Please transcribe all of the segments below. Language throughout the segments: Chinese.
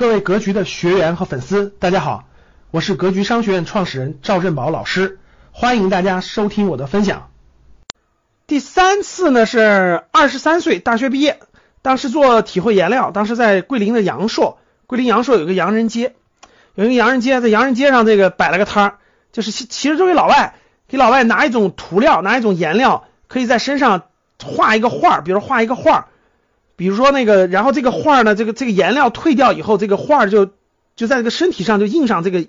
各位格局的学员和粉丝，大家好，我是格局商学院创始人赵振宝老师，欢迎大家收听我的分享。第三次呢是二十三岁大学毕业，当时做体会颜料，当时在桂林的阳朔，桂林阳朔有个洋人街，有一个洋人街，在洋人街上这个摆了个摊儿，就是其实作为老外，给老外拿一种涂料，拿一种颜料，可以在身上画一个画，比如画一个画。比如说那个，然后这个画呢，这个这个颜料退掉以后，这个画就就在这个身体上就印上这个，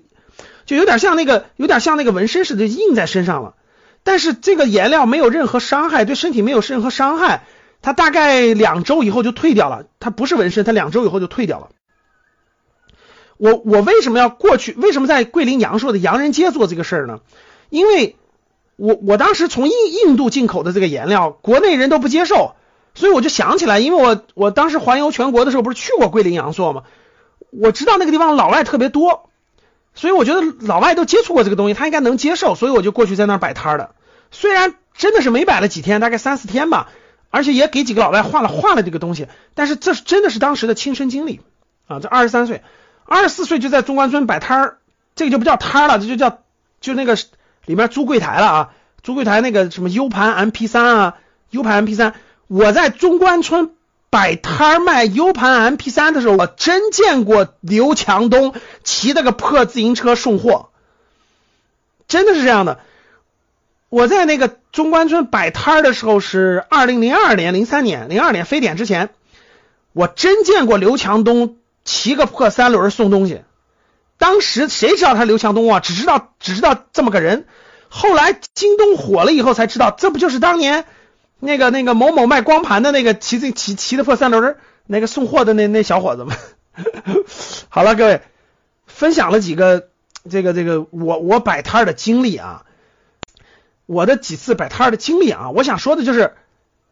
就有点像那个有点像那个纹身似的印在身上了。但是这个颜料没有任何伤害，对身体没有任何伤害，它大概两周以后就退掉了。它不是纹身，它两周以后就退掉了。我我为什么要过去？为什么在桂林阳朔的洋人街做这个事儿呢？因为我我当时从印印度进口的这个颜料，国内人都不接受。所以我就想起来，因为我我当时环游全国的时候，不是去过桂林阳朔吗？我知道那个地方老外特别多，所以我觉得老外都接触过这个东西，他应该能接受，所以我就过去在那儿摆摊的。虽然真的是没摆了几天，大概三四天吧，而且也给几个老外画了画了这个东西，但是这是真的是当时的亲身经历啊！这二十三岁、二十四岁就在中关村摆摊儿，这个就不叫摊儿了，这就叫就那个里面租柜台了啊，租柜台那个什么 U 盘 MP 三啊，U 盘 MP 三。我在中关村摆摊卖 U 盘 MP 三的时候，我真见过刘强东骑那个破自行车送货，真的是这样的。我在那个中关村摆摊的时候是二零零二年、零三年、零二年非典之前，我真见过刘强东骑个破三轮送东西。当时谁知道他刘强东啊？只知道只知道这么个人。后来京东火了以后才知道，这不就是当年。那个那个某某卖光盘的那个骑自骑骑的破三轮儿那个送货的那那小伙子们，好了，各位分享了几个这个这个我我摆摊的经历啊，我的几次摆摊的经历啊，我想说的就是，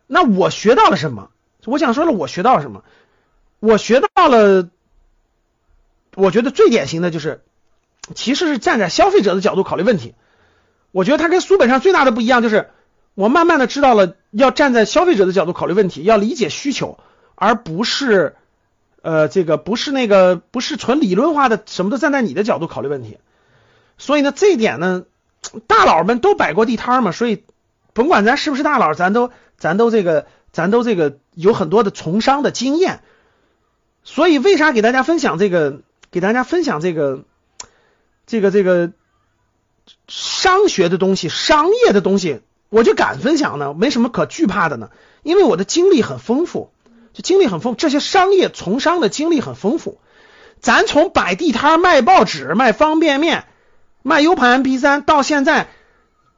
那我学到了什么？我想说了，我学到了什么？我学到了，我觉得最典型的就是，其实是站在消费者的角度考虑问题。我觉得它跟书本上最大的不一样就是。我慢慢的知道了，要站在消费者的角度考虑问题，要理解需求，而不是，呃，这个不是那个不是纯理论化的，什么都站在你的角度考虑问题。所以呢，这一点呢，大佬们都摆过地摊嘛，所以甭管咱是不是大佬，咱都咱都这个咱都这个有很多的从商的经验。所以为啥给大家分享这个？给大家分享这个这个这个商学的东西，商业的东西。我就敢分享呢，没什么可惧怕的呢，因为我的经历很丰富，就经历很丰，这些商业从商的经历很丰富。咱从摆地摊卖报纸、卖方便面、卖 U 盘 MP 三，到现在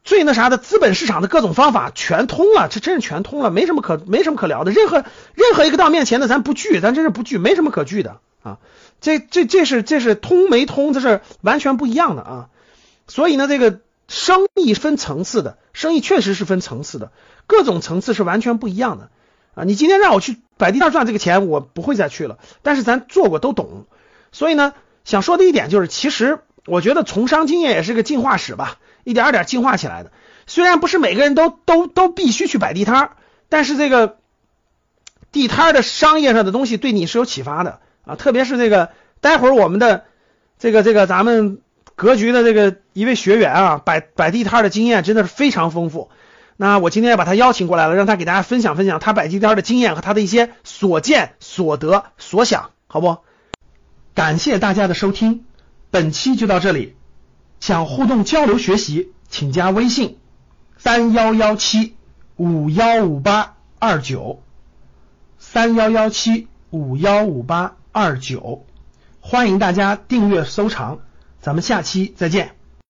最那啥的资本市场的各种方法全通了，这真是全通了，没什么可没什么可聊的。任何任何一个到面前的，咱不惧，咱真是不惧，没什么可惧的啊。这这这是这是通没通，这是完全不一样的啊。所以呢，这个。生意分层次的，生意确实是分层次的，各种层次是完全不一样的啊！你今天让我去摆地摊赚这个钱，我不会再去了。但是咱做过都懂，所以呢，想说的一点就是，其实我觉得从商经验也是个进化史吧，一点点进化起来的。虽然不是每个人都都都必须去摆地摊，但是这个地摊的商业上的东西对你是有启发的啊！特别是这个，待会儿我们的这个这个咱们。格局的这个一位学员啊，摆摆地摊的经验真的是非常丰富。那我今天也把他邀请过来了，让他给大家分享分享他摆地摊的经验和他的一些所见所得所想，好不？感谢大家的收听，本期就到这里。想互动交流学习，请加微信三幺幺七五幺五八二九三幺幺七五幺五八二九，欢迎大家订阅收藏。咱们下期再见。